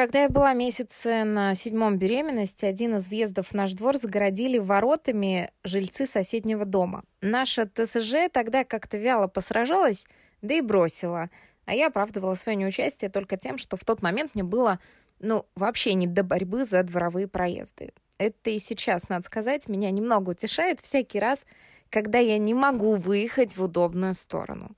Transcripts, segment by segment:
Когда я была месяце на седьмом беременности, один из въездов в наш двор загородили воротами жильцы соседнего дома. Наша ТСЖ тогда как-то вяло посражалась, да и бросила. А я оправдывала свое неучастие только тем, что в тот момент мне было, ну, вообще не до борьбы за дворовые проезды. Это и сейчас, надо сказать, меня немного утешает всякий раз, когда я не могу выехать в удобную сторону.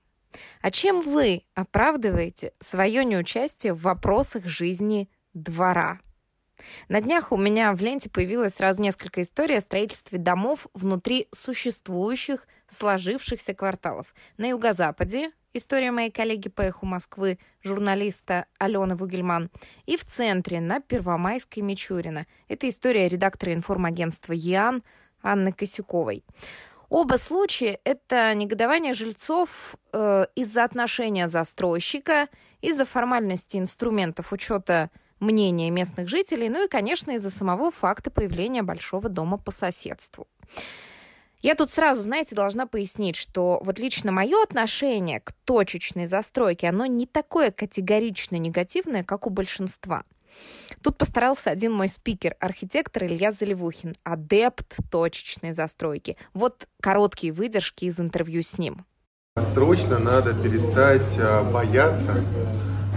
А чем вы оправдываете свое неучастие в вопросах жизни двора? На днях у меня в ленте появилось сразу несколько историй о строительстве домов внутри существующих, сложившихся кварталов. На юго-западе история моей коллеги по эху Москвы, журналиста Алены Вугельман, и в центре, на Первомайской Мичурина. Это история редактора информагентства ЯН Анны Косюковой. Оба случая — это негодование жильцов э, из-за отношения застройщика, из-за формальности инструментов учета мнения местных жителей, ну и, конечно, из-за самого факта появления большого дома по соседству. Я тут сразу, знаете, должна пояснить, что вот лично мое отношение к точечной застройке, оно не такое категорично негативное, как у большинства – Тут постарался один мой спикер, архитектор Илья Заливухин, адепт точечной застройки. Вот короткие выдержки из интервью с ним. Срочно надо перестать а, бояться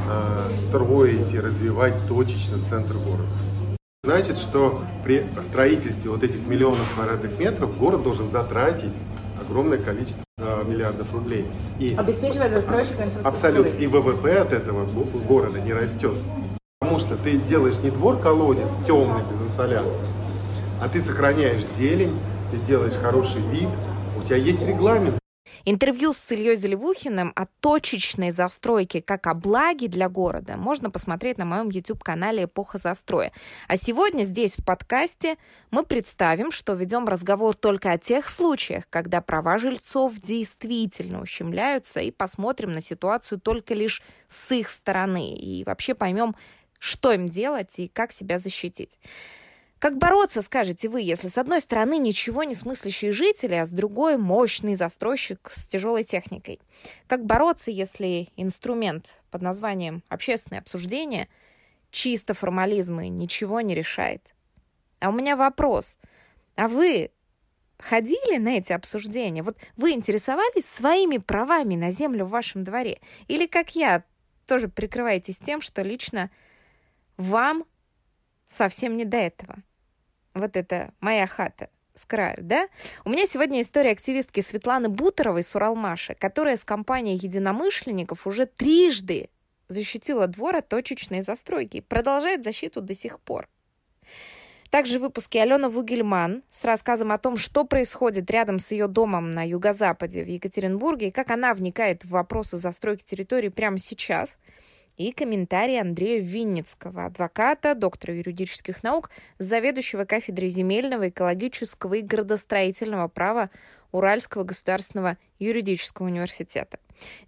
а, строить и развивать точечно центр города. Значит, что при строительстве вот этих миллионов квадратных метров город должен затратить огромное количество э, миллиардов рублей. И обеспечивать застройщика инфраструктурой. Абсолютно. И ВВП от этого города не растет. Потому что ты делаешь не двор-колодец темный, без инсоляции, а ты сохраняешь зелень, ты делаешь хороший вид, у тебя есть регламент. Интервью с Ильей Заливухиным о точечной застройке как о благе для города можно посмотреть на моем YouTube-канале «Эпоха застроя». А сегодня здесь, в подкасте, мы представим, что ведем разговор только о тех случаях, когда права жильцов действительно ущемляются, и посмотрим на ситуацию только лишь с их стороны, и вообще поймем, что им делать и как себя защитить. Как бороться, скажете вы, если с одной стороны ничего не смыслящие жители, а с другой мощный застройщик с тяжелой техникой? Как бороться, если инструмент под названием «общественное обсуждение» чисто формализм и ничего не решает? А у меня вопрос. А вы ходили на эти обсуждения? Вот вы интересовались своими правами на землю в вашем дворе? Или, как я, тоже прикрываетесь тем, что лично вам совсем не до этого. Вот это моя хата с краю, да? У меня сегодня история активистки Светланы Бутеровой с Уралмаша, которая с компанией единомышленников уже трижды защитила двор от точечной застройки и продолжает защиту до сих пор. Также в выпуске Алена Вугельман с рассказом о том, что происходит рядом с ее домом на юго-западе в Екатеринбурге и как она вникает в вопросы застройки территории прямо сейчас – и комментарий Андрея Винницкого, адвоката, доктора юридических наук, заведующего кафедрой земельного, экологического и градостроительного права Уральского государственного юридического университета.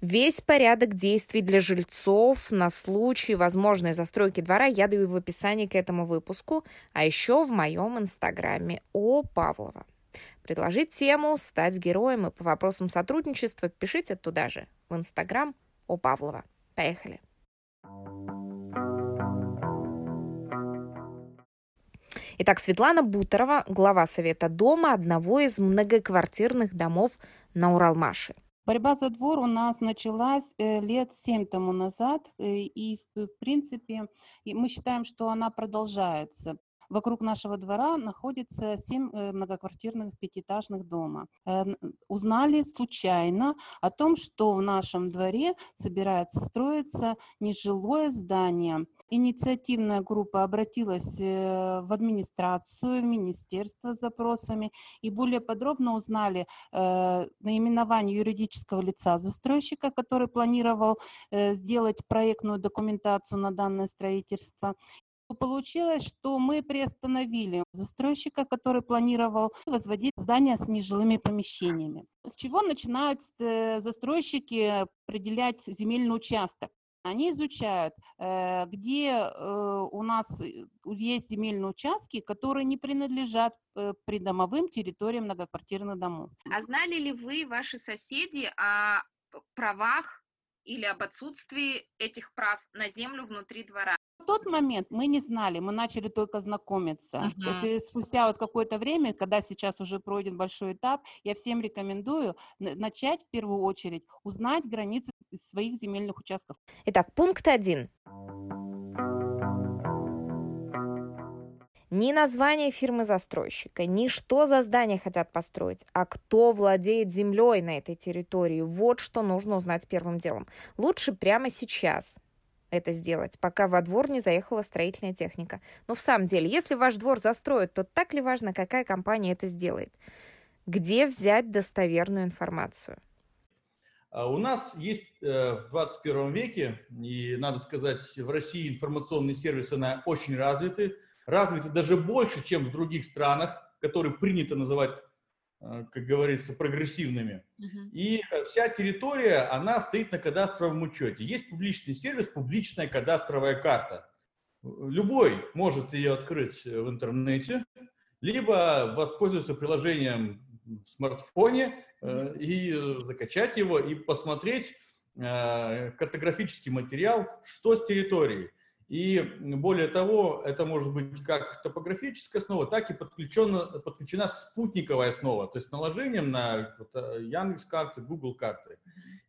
Весь порядок действий для жильцов на случай возможной застройки двора я даю в описании к этому выпуску, а еще в моем инстаграме о Павлова. Предложить тему, стать героем и по вопросам сотрудничества пишите туда же, в инстаграм о Павлова. Поехали! Итак, Светлана Бутерова, глава Совета дома одного из многоквартирных домов на Уралмаше. Борьба за двор у нас началась э, лет семь тому назад, э, и в принципе мы считаем, что она продолжается. Вокруг нашего двора находится семь э, многоквартирных пятиэтажных дома. Узнали случайно о том, что в нашем дворе собирается строиться нежилое здание. Инициативная группа обратилась э, в администрацию, в министерство с запросами и более подробно узнали наименование юридического лица застройщика, который планировал сделать проектную документацию на данное строительство, Получилось, что мы приостановили застройщика, который планировал возводить здания с нежилыми помещениями. С чего начинают э, застройщики определять земельный участок? Они изучают, э, где э, у нас есть земельные участки, которые не принадлежат придомовым территориям многоквартирных домов. А знали ли вы, ваши соседи, о правах или об отсутствии этих прав на землю внутри двора? В тот момент мы не знали, мы начали только знакомиться. Uh-huh. То есть э, спустя вот какое-то время, когда сейчас уже пройден большой этап, я всем рекомендую начать в первую очередь узнать границы своих земельных участков. Итак, пункт один. Ни название фирмы-застройщика, ни что за здание хотят построить, а кто владеет землей на этой территории. Вот что нужно узнать первым делом. Лучше прямо сейчас это сделать, пока во двор не заехала строительная техника. Но в самом деле, если ваш двор застроят, то так ли важно, какая компания это сделает? Где взять достоверную информацию? А у нас есть э, в 21 веке, и надо сказать, в России информационные сервисы на очень развиты, развиты даже больше, чем в других странах, которые принято называть, э, как говорится, прогрессивными. Uh-huh. И э, вся территория, она стоит на кадастровом учете. Есть публичный сервис, публичная кадастровая карта. Любой может ее открыть в интернете, либо воспользоваться приложением в смартфоне и закачать его и посмотреть картографический материал, что с территорией. И более того, это может быть как топографическая основа, так и подключена, подключена спутниковая основа, то есть наложением на э, Яндекс карты, Google карты.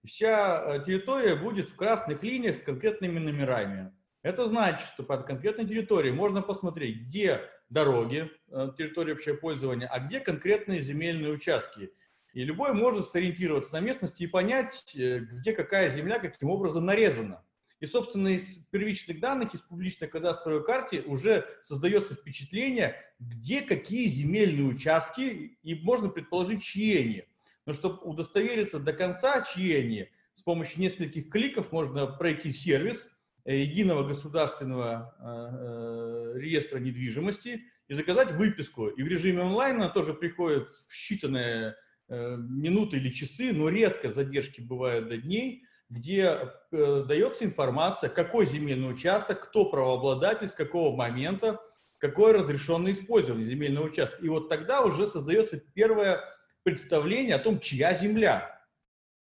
Вся э, территория будет в красных линиях с конкретными номерами. Это значит, что под конкретной территорией можно посмотреть, где дороги, э, территория общего пользования, а где конкретные земельные участки. И любой может сориентироваться на местности и понять, где какая земля каким образом нарезана. И, собственно, из первичных данных, из публичной кадастровой карты уже создается впечатление, где какие земельные участки, и можно предположить, чьи они. Но чтобы удостовериться до конца, чьи они, с помощью нескольких кликов можно пройти сервис э, единого государственного э, э, реестра недвижимости и заказать выписку. И в режиме онлайн она тоже приходит в считанные э, минуты или часы, но редко задержки бывают до дней – где э, дается информация, какой земельный участок, кто правообладатель, с какого момента, какое разрешенное использование земельного участка. И вот тогда уже создается первое представление о том, чья земля.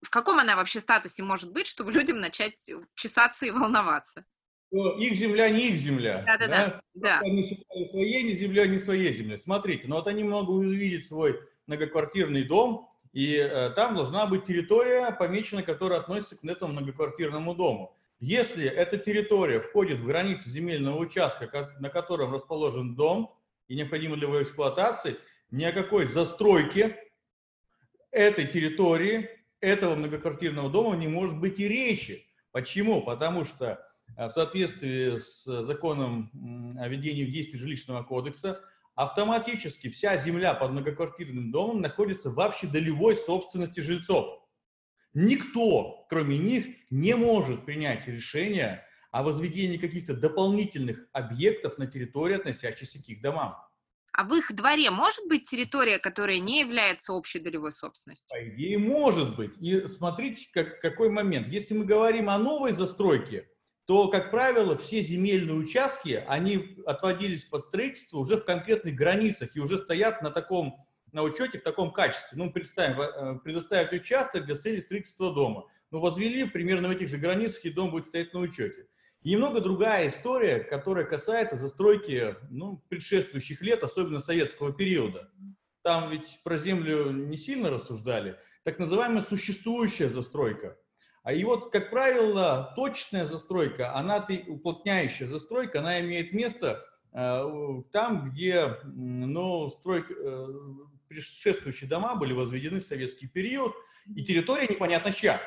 В каком она вообще статусе может быть, чтобы людям начать чесаться и волноваться? их земля не их земля. Да, да, да. да. Они считали своей не земля, не своей земля. Смотрите, ну вот они могут увидеть свой многоквартирный дом, и э, там должна быть территория, помечена, которая относится к этому многоквартирному дому. Если эта территория входит в границы земельного участка, как, на котором расположен дом и необходима для его эксплуатации, ни о какой застройке этой территории, этого многоквартирного дома не может быть и речи. Почему? Потому что э, в соответствии с законом о введении в действие жилищного кодекса автоматически вся земля под многоквартирным домом находится в общедолевой собственности жильцов. Никто, кроме них, не может принять решение о возведении каких-то дополнительных объектов на территории, относящейся к их домам. А в их дворе может быть территория, которая не является общей долевой собственностью? По идее, может быть. И смотрите, как, какой момент. Если мы говорим о новой застройке, то, как правило, все земельные участки, они отводились под строительство уже в конкретных границах и уже стоят на таком, на учете в таком качестве. Ну, представим, э, предоставить участок для цели строительства дома. Ну, возвели примерно в этих же границах, и дом будет стоять на учете. И немного другая история, которая касается застройки ну, предшествующих лет, особенно советского периода. Там ведь про землю не сильно рассуждали. Так называемая существующая застройка – и вот, как правило, точная застройка, она уплотняющая застройка, она имеет место э, там, где ну, стройка, э, предшествующие дома были возведены в советский период, и территория непонятно чья.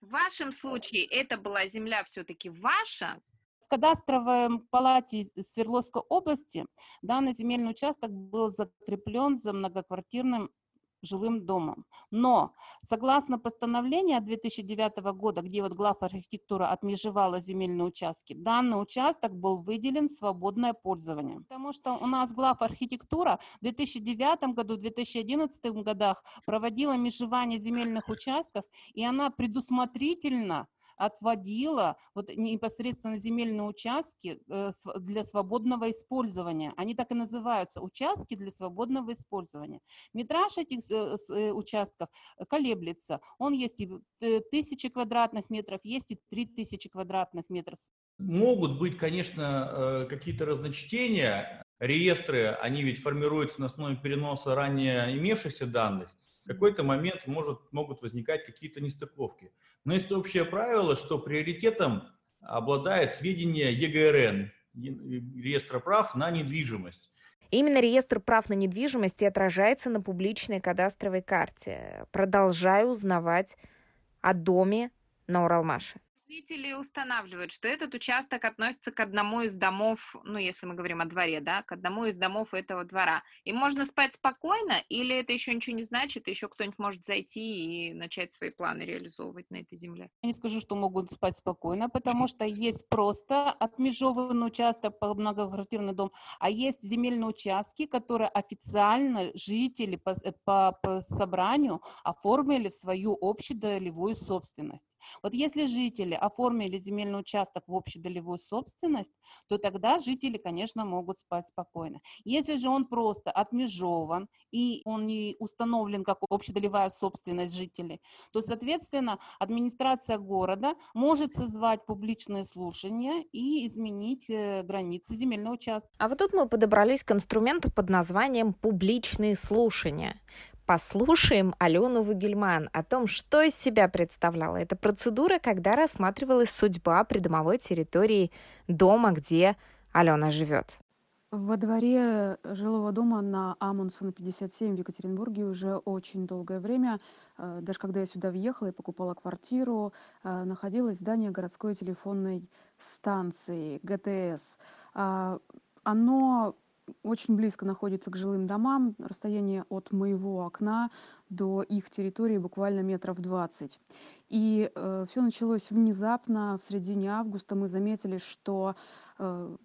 В вашем случае это была земля все-таки ваша? В кадастровой палате Свердловской области данный земельный участок был закреплен за многоквартирным жилым домом. Но согласно постановлению 2009 года, где вот глав архитектура отмежевала земельные участки, данный участок был выделен в свободное пользование. Потому что у нас глав архитектура в 2009 году, в 2011 годах проводила межевание земельных участков, и она предусмотрительно отводила вот непосредственно земельные участки э, для свободного использования. Они так и называются, участки для свободного использования. Метраж этих э, участков колеблется. Он есть и тысячи квадратных метров, есть и три тысячи квадратных метров. Могут быть, конечно, какие-то разночтения. Реестры, они ведь формируются на основе переноса ранее имевшихся данных какой-то момент может, могут возникать какие-то нестыковки. Но есть общее правило, что приоритетом обладает сведения ЕГРН, реестра прав на недвижимость. Именно реестр прав на недвижимость и отражается на публичной кадастровой карте. Продолжаю узнавать о доме на Уралмаше. Жители устанавливают, что этот участок относится к одному из домов, ну, если мы говорим о дворе, да, к одному из домов этого двора. И можно спать спокойно, или это еще ничего не значит, и еще кто-нибудь может зайти и начать свои планы реализовывать на этой земле? Я не скажу, что могут спать спокойно, потому что есть просто отмежеванный участок по многоквартирный дом, а есть земельные участки, которые официально жители по, по, по собранию оформили в свою общедолевую собственность. Вот если жители оформили земельный участок в общедолевую собственность, то тогда жители, конечно, могут спать спокойно. Если же он просто отмежован и он не установлен как общедолевая собственность жителей, то, соответственно, администрация города может созвать публичные слушания и изменить э, границы земельного участка. А вот тут мы подобрались к инструменту под названием «публичные слушания». Послушаем Алену Вагельман о том, что из себя представляла эта процедура, когда рассматривалась судьба придомовой территории дома, где Алена живет. Во дворе жилого дома на Амундсена 57 в Екатеринбурге уже очень долгое время, э, даже когда я сюда въехала и покупала квартиру, э, находилось здание городской телефонной станции ГТС. А, оно очень близко находится к жилым домам, расстояние от моего окна до их территории буквально метров двадцать. И э, все началось внезапно, в середине августа мы заметили, что э,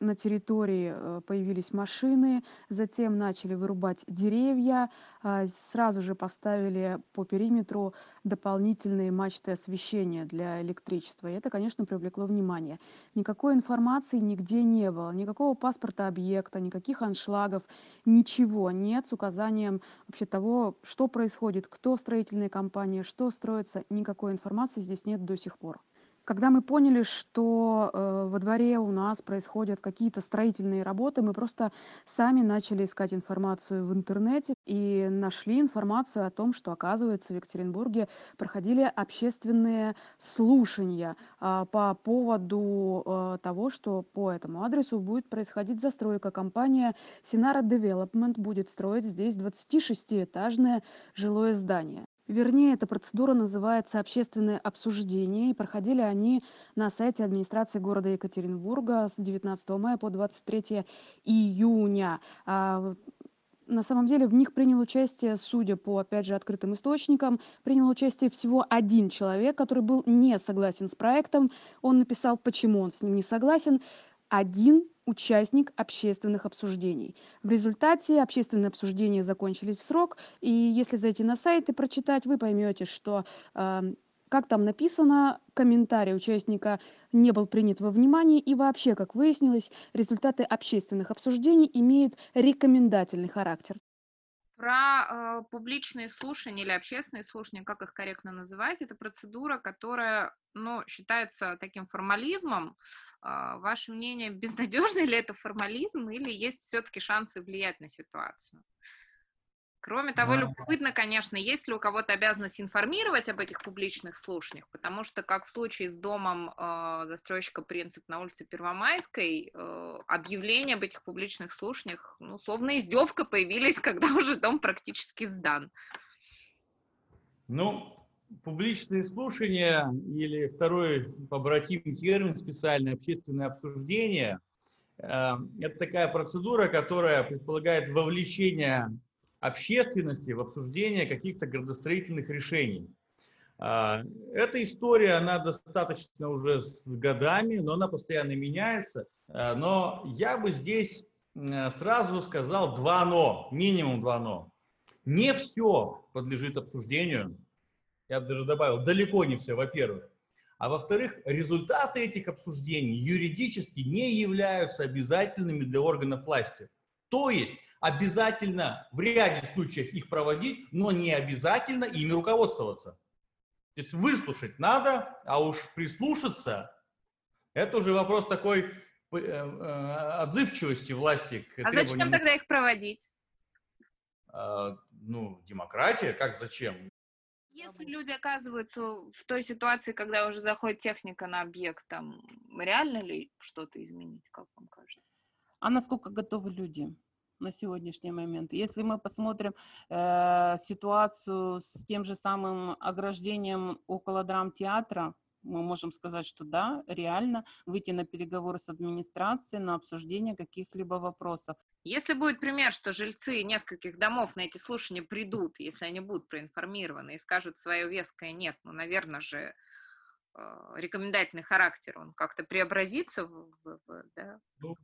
на территории э, появились машины, затем начали вырубать деревья, а, сразу же поставили по периметру дополнительные мачты освещения для электричества. И это, конечно, привлекло внимание. Никакой информации нигде не было, никакого паспорта объекта, никаких аншлагов, ничего нет с указанием вообще того, что происходит, кто строительная компания, что строится. Никакой информации здесь нет до сих пор. Когда мы поняли, что э, во дворе у нас происходят какие-то строительные работы, мы просто сами начали искать информацию в интернете и нашли информацию о том, что, оказывается, в Екатеринбурге проходили общественные слушания э, по поводу э, того, что по этому адресу будет происходить застройка. Компания Sinara Development будет строить здесь 26-этажное жилое здание. Вернее, эта процедура называется общественное обсуждение, и проходили они на сайте администрации города Екатеринбурга с 19 мая по 23 июня. А, на самом деле в них принял участие, судя по, опять же, открытым источникам, принял участие всего один человек, который был не согласен с проектом. Он написал, почему он с ним не согласен. Один участник общественных обсуждений. В результате общественные обсуждения закончились в срок, и если зайти на сайт и прочитать, вы поймете, что э, как там написано, комментарий участника не был принят во внимание, и вообще, как выяснилось, результаты общественных обсуждений имеют рекомендательный характер. Про э, публичные слушания или общественные слушания, как их корректно называть, это процедура, которая ну, считается таким формализмом, ваше мнение, безнадежный ли это формализм или есть все-таки шансы влиять на ситуацию? Кроме того, да. любопытно, конечно, есть ли у кого-то обязанность информировать об этих публичных слушаниях, потому что, как в случае с домом э, застройщика «Принцип» на улице Первомайской, э, объявления об этих публичных слушаниях, ну, словно издевка, появились, когда уже дом практически сдан. Ну, публичные слушания или второй побратим термин специальное общественное обсуждение э, это такая процедура, которая предполагает вовлечение общественности в обсуждение каких-то градостроительных решений. Э, эта история, она достаточно уже с годами, но она постоянно меняется. Э, но я бы здесь сразу сказал два «но», минимум два «но». Не все подлежит обсуждению, я даже добавил, далеко не все, во-первых. А во-вторых, результаты этих обсуждений юридически не являются обязательными для органов власти. То есть обязательно в ряде случаев их проводить, но не обязательно ими руководствоваться. То есть выслушать надо, а уж прислушаться, это уже вопрос такой э, э, отзывчивости власти к А зачем тогда их проводить? А, ну, демократия, как зачем? Если люди оказываются в той ситуации, когда уже заходит техника на объект, там реально ли что-то изменить, как вам кажется? А насколько готовы люди? на сегодняшний момент. Если мы посмотрим э, ситуацию с тем же самым ограждением около драмтеатра, мы можем сказать, что да, реально выйти на переговоры с администрацией, на обсуждение каких-либо вопросов. Если будет пример, что жильцы нескольких домов на эти слушания придут, если они будут проинформированы и скажут свое веское нет, ну, наверное же, э, рекомендательный характер, он как-то преобразится в, в, в да? Ну,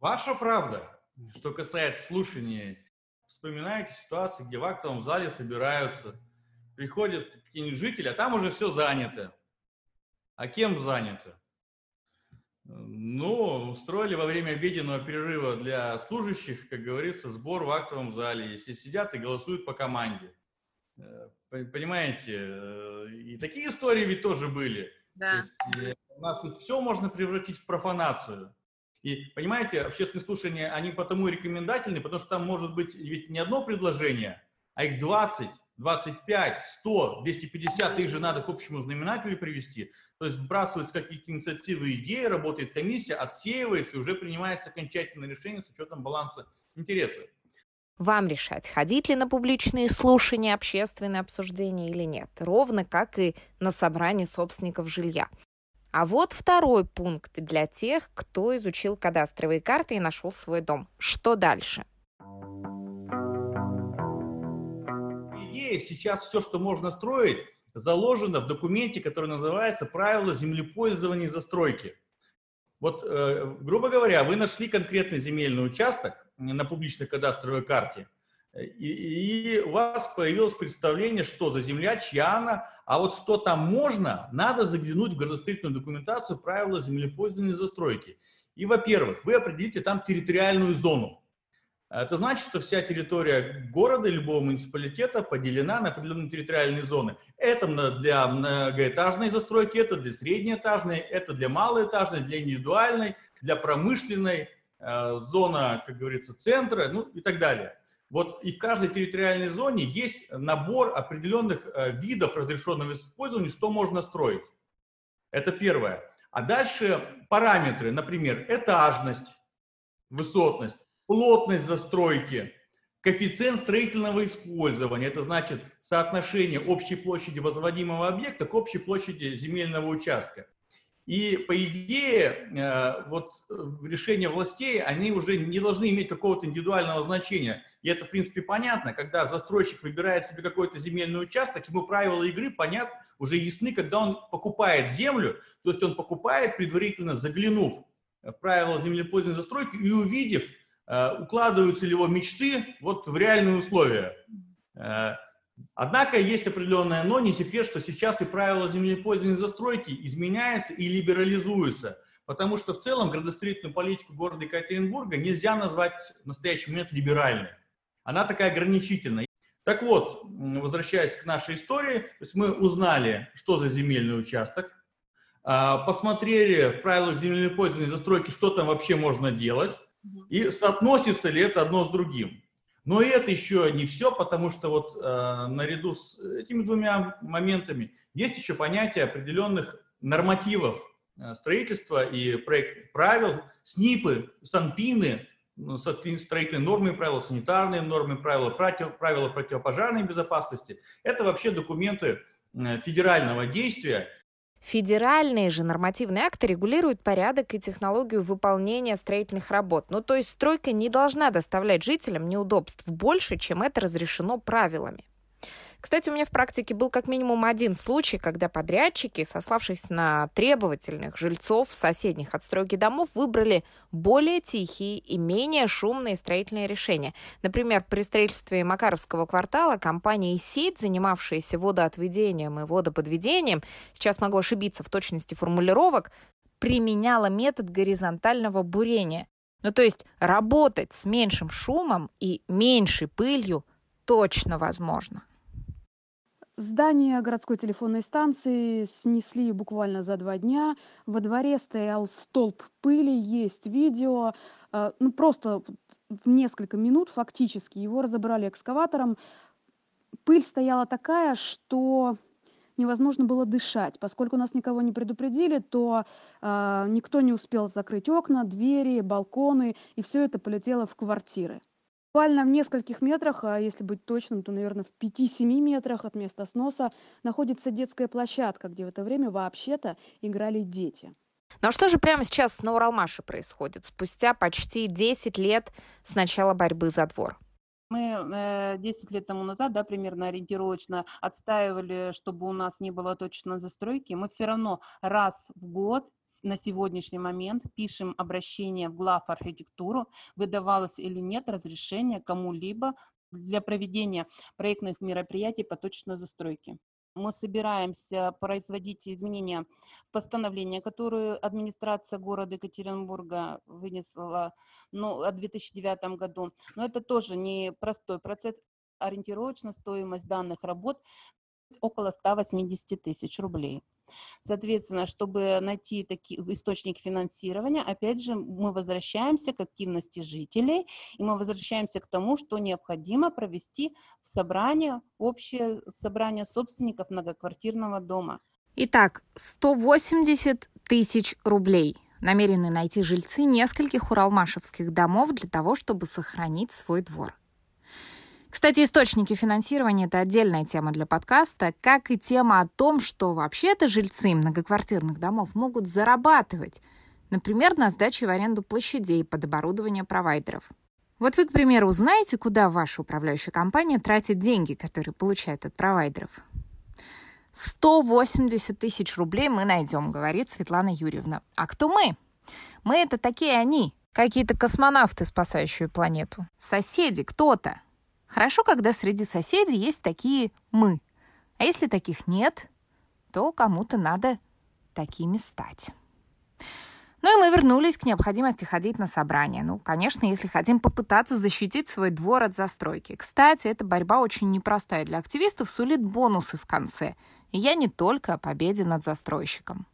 ваша правда. Что касается слушания, вспоминайте ситуации, где в актовом зале собираются, приходят какие-нибудь жители, а там уже все занято. А кем занято? Ну, устроили во время обеденного перерыва для служащих, как говорится, сбор в актовом зале. Если сидят и голосуют по команде. Э, понимаете, э, и такие истории ведь тоже были. Да. То есть, э, у нас ведь все можно превратить в профанацию. И понимаете, общественные слушания, они потому и рекомендательны, потому что там может быть ведь не одно предложение, а их 20, 25, 100, 250, их же надо к общему знаменателю привести. То есть вбрасываются какие-то инициативы, идеи, работает комиссия, отсеивается и уже принимается окончательное решение с учетом баланса интересов. Вам решать, ходить ли на публичные слушания, общественные обсуждения или нет, ровно как и на собрании собственников жилья. А вот второй пункт для тех, кто изучил кадастровые карты и нашел свой дом. Что дальше? Идея сейчас все, что можно строить, заложено в документе, который называется «Правила землепользования и застройки». Вот, э, грубо говоря, вы нашли конкретный земельный участок на публичной кадастровой карте – и, и у вас появилось представление, что за земля, чья она, а вот что там можно, надо заглянуть в градостроительную документацию правила землепользования и застройки. И, во-первых, вы определите там территориальную зону. Это значит, что вся территория города, любого муниципалитета поделена на определенные территориальные зоны. Это для многоэтажной застройки, это для среднеэтажной, это для малоэтажной, для индивидуальной, для промышленной, э, зона, как говорится, центра, ну и так далее. Вот и в каждой территориальной зоне есть набор определенных э, видов разрешенного использования, что можно строить. Это первое. А дальше параметры, например, этажность, высотность, плотность застройки, коэффициент строительного использования. Это значит соотношение общей площади возводимого объекта к общей площади земельного участка. И по идее, э, вот э, решения властей, они уже не должны иметь какого-то индивидуального значения. И это, в принципе, понятно, когда застройщик выбирает себе какой-то земельный участок, ему правила игры понятны, уже ясны, когда он покупает землю, то есть он покупает, предварительно заглянув в правила землепользования застройки и увидев, укладываются ли его мечты вот в реальные условия. Однако есть определенное но, не секрет, что сейчас и правила землепользования и застройки изменяются и либерализуются, потому что в целом градостроительную политику города Екатеринбурга нельзя назвать в настоящий момент либеральной. Она такая ограничительная. Так вот, возвращаясь к нашей истории, то есть мы узнали, что за земельный участок, а, посмотрели в правилах землепользования и застройки, что там вообще можно делать, и соотносится ли это одно с другим. Но и это еще не все, потому что вот э, наряду с этими двумя моментами есть еще понятие определенных нормативов э, строительства и проект правил, СНИПы, СанПины, ну, строительные нормы и правила, санитарные нормы и правила, против, правила противопожарной безопасности. Это вообще документы э, федерального действия, Федеральные же нормативные акты регулируют порядок и технологию выполнения строительных работ. Ну, то есть стройка не должна доставлять жителям неудобств больше, чем это разрешено правилами. Кстати, у меня в практике был как минимум один случай, когда подрядчики, сославшись на требовательных жильцов соседних отстройки домов, выбрали более тихие и менее шумные строительные решения. Например, при строительстве Макаровского квартала компания «Сеть», занимавшаяся водоотведением и водоподведением, сейчас могу ошибиться в точности формулировок, применяла метод горизонтального бурения. Ну, то есть работать с меньшим шумом и меньшей пылью точно возможно. Здание городской телефонной станции снесли буквально за два дня. Во дворе стоял столб пыли, есть видео. Э, ну, просто в несколько минут фактически его разобрали экскаватором. Пыль стояла такая, что невозможно было дышать. Поскольку нас никого не предупредили, то э, никто не успел закрыть окна, двери, балконы, и все это полетело в квартиры. Буквально в нескольких метрах, а если быть точным, то, наверное, в 5-7 метрах от места сноса находится детская площадка, где в это время вообще-то играли дети. Ну а что же прямо сейчас на Уралмаше происходит, спустя почти 10 лет с начала борьбы за двор? Мы 10 э, лет тому назад, да, примерно ориентировочно отстаивали, чтобы у нас не было точно застройки. Мы все равно раз в год на сегодняшний момент пишем обращение в глав архитектуру, выдавалось или нет разрешение кому-либо для проведения проектных мероприятий по точной застройке мы собираемся производить изменения в постановление, которое администрация города Екатеринбурга вынесла ну, в 2009 году. Но это тоже не простой процесс. Ориентировочно стоимость данных работ около 180 тысяч рублей. Соответственно, чтобы найти такие источники финансирования, опять же, мы возвращаемся к активности жителей, и мы возвращаемся к тому, что необходимо провести в собрание, общее собрание собственников многоквартирного дома. Итак, 180 тысяч рублей намерены найти жильцы нескольких уралмашевских домов для того, чтобы сохранить свой двор. Кстати, источники финансирования – это отдельная тема для подкаста, как и тема о том, что вообще-то жильцы многоквартирных домов могут зарабатывать, например, на сдаче в аренду площадей под оборудование провайдеров. Вот вы, к примеру, знаете, куда ваша управляющая компания тратит деньги, которые получает от провайдеров? 180 тысяч рублей мы найдем, говорит Светлана Юрьевна. А кто мы? Мы — это такие они, какие-то космонавты, спасающие планету. Соседи, кто-то. Хорошо, когда среди соседей есть такие «мы». А если таких нет, то кому-то надо такими стать. Ну и мы вернулись к необходимости ходить на собрания. Ну, конечно, если хотим попытаться защитить свой двор от застройки. Кстати, эта борьба очень непростая для активистов, сулит бонусы в конце. И я не только о победе над застройщиком.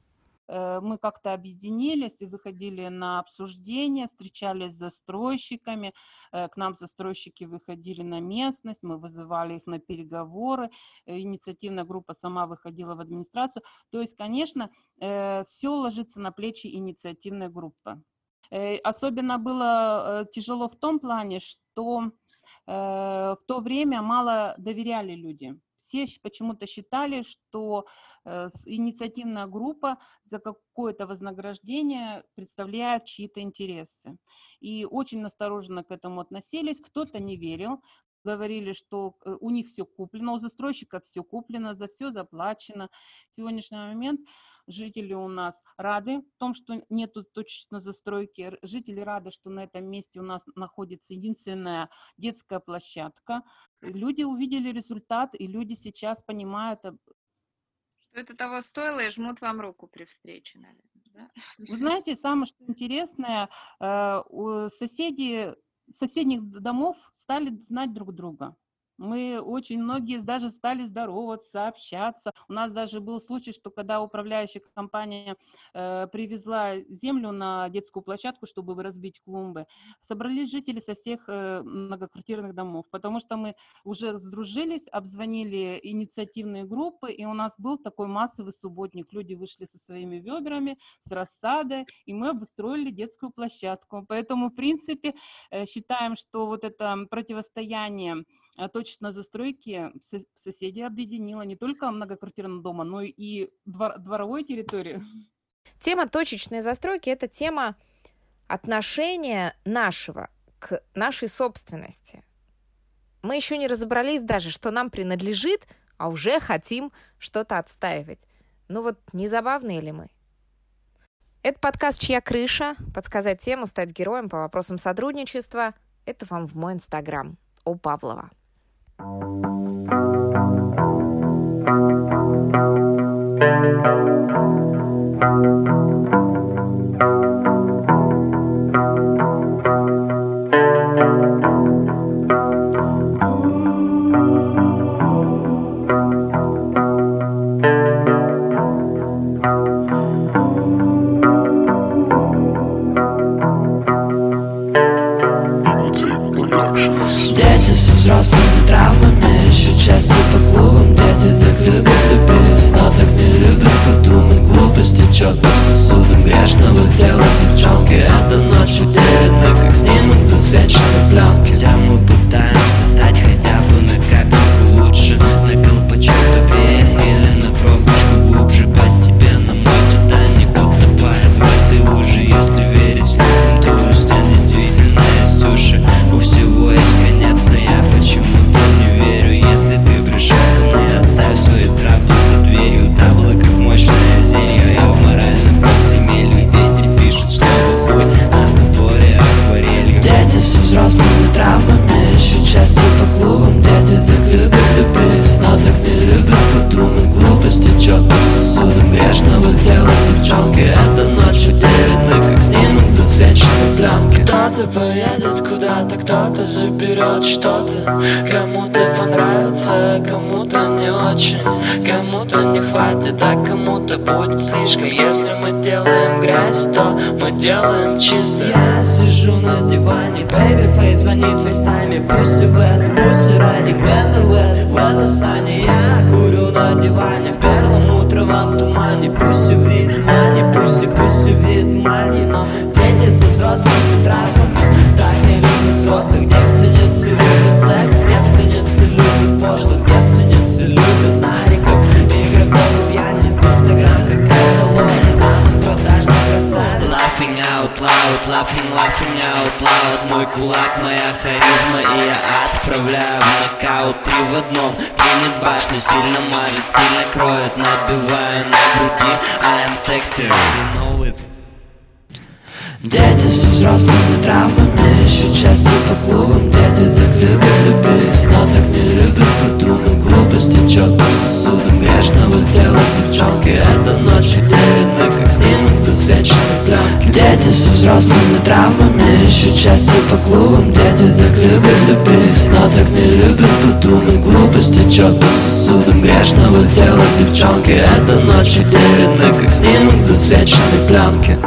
Э, мы как-то объединились и выходили на обсуждение, встречались с застройщиками, э, к нам застройщики выходили на местность, мы вызывали их на переговоры, э, инициативная группа сама выходила в администрацию. То есть, конечно, все ложится на плечи инициативной группы. Особенно было тяжело в том плане, что в то время мало доверяли люди все почему-то считали, что э, инициативная группа за какое-то вознаграждение представляет чьи-то интересы. И очень настороженно к этому относились. Кто-то не верил, говорили, что э, у них все куплено, у застройщика все куплено, за все заплачено. В сегодняшний момент жители у нас рады в том, что нету точно застройки. Жители рады, что на этом месте у нас находится единственная детская площадка. Люди увидели результат, и люди сейчас понимают, что это того стоило и жмут вам руку при встрече, наверное. Да? Вы знаете, самое что интересное, э, соседи соседних домов стали знать друг друга. Мы очень многие даже стали здороваться, общаться. У нас даже был случай, что когда управляющая компания э, привезла землю на детскую площадку, чтобы разбить клумбы, собрались жители со всех э, многоквартирных домов, потому что мы уже сдружились, обзвонили инициативные группы, и у нас был такой массовый субботник. Люди вышли со своими ведрами, с рассадой, и мы обустроили детскую площадку. Поэтому, в принципе, э, считаем, что вот это противостояние а точно застройки соседей объединила не только многоквартирного дома, но и двор, дворовой территории. Тема точечной застройки – это тема отношения нашего к нашей собственности. Мы еще не разобрались даже, что нам принадлежит, а уже хотим что-то отстаивать. Ну вот не забавные ли мы? Это подкаст «Чья крыша?». Подсказать тему, стать героем по вопросам сотрудничества – это вам в мой инстаграм. О Павлова. Дети Глупость течет по сосудам Грешного тела. Девчонки Это ночь утеряна Как снимок засвеченной пленки хватит, а кому-то будет слишком. Если мы делаем грязь, то мы делаем чисто. Я сижу на диване, baby face звонит фейстайме. Пусть вет, пусть ранник, when wet, well sunny Я курю на диване в первом утровом тумане Пусть вид, мани, пусть пусть вид, мани Но дети со взрослыми травмами Так не любят. Взрослых девственницы Любят. Секс, девственницы любят. Пошлых out loud, laughing, laughing out loud. Мой кулак, моя харизма И я отправляю в нокаут Три в одном, клинит башню Сильно мажет, сильно кроет Набиваю на груди. I am sexy, you know it. Дети со взрослыми травмами Еще часто по клубам. Дети так любят любить Но так не любят подумать. Глупость течет по сосудам. Грешного тела девчонки. Эта ночь утеряна Как снимок пленки Дети со взрослыми травмами Еще часто по клубам. Дети так любят любить Но так не любят подумать. Глупость течет по сосудам. Грешного тела девчонки. Эта ночь утеряна Как снимок засвеченной пленки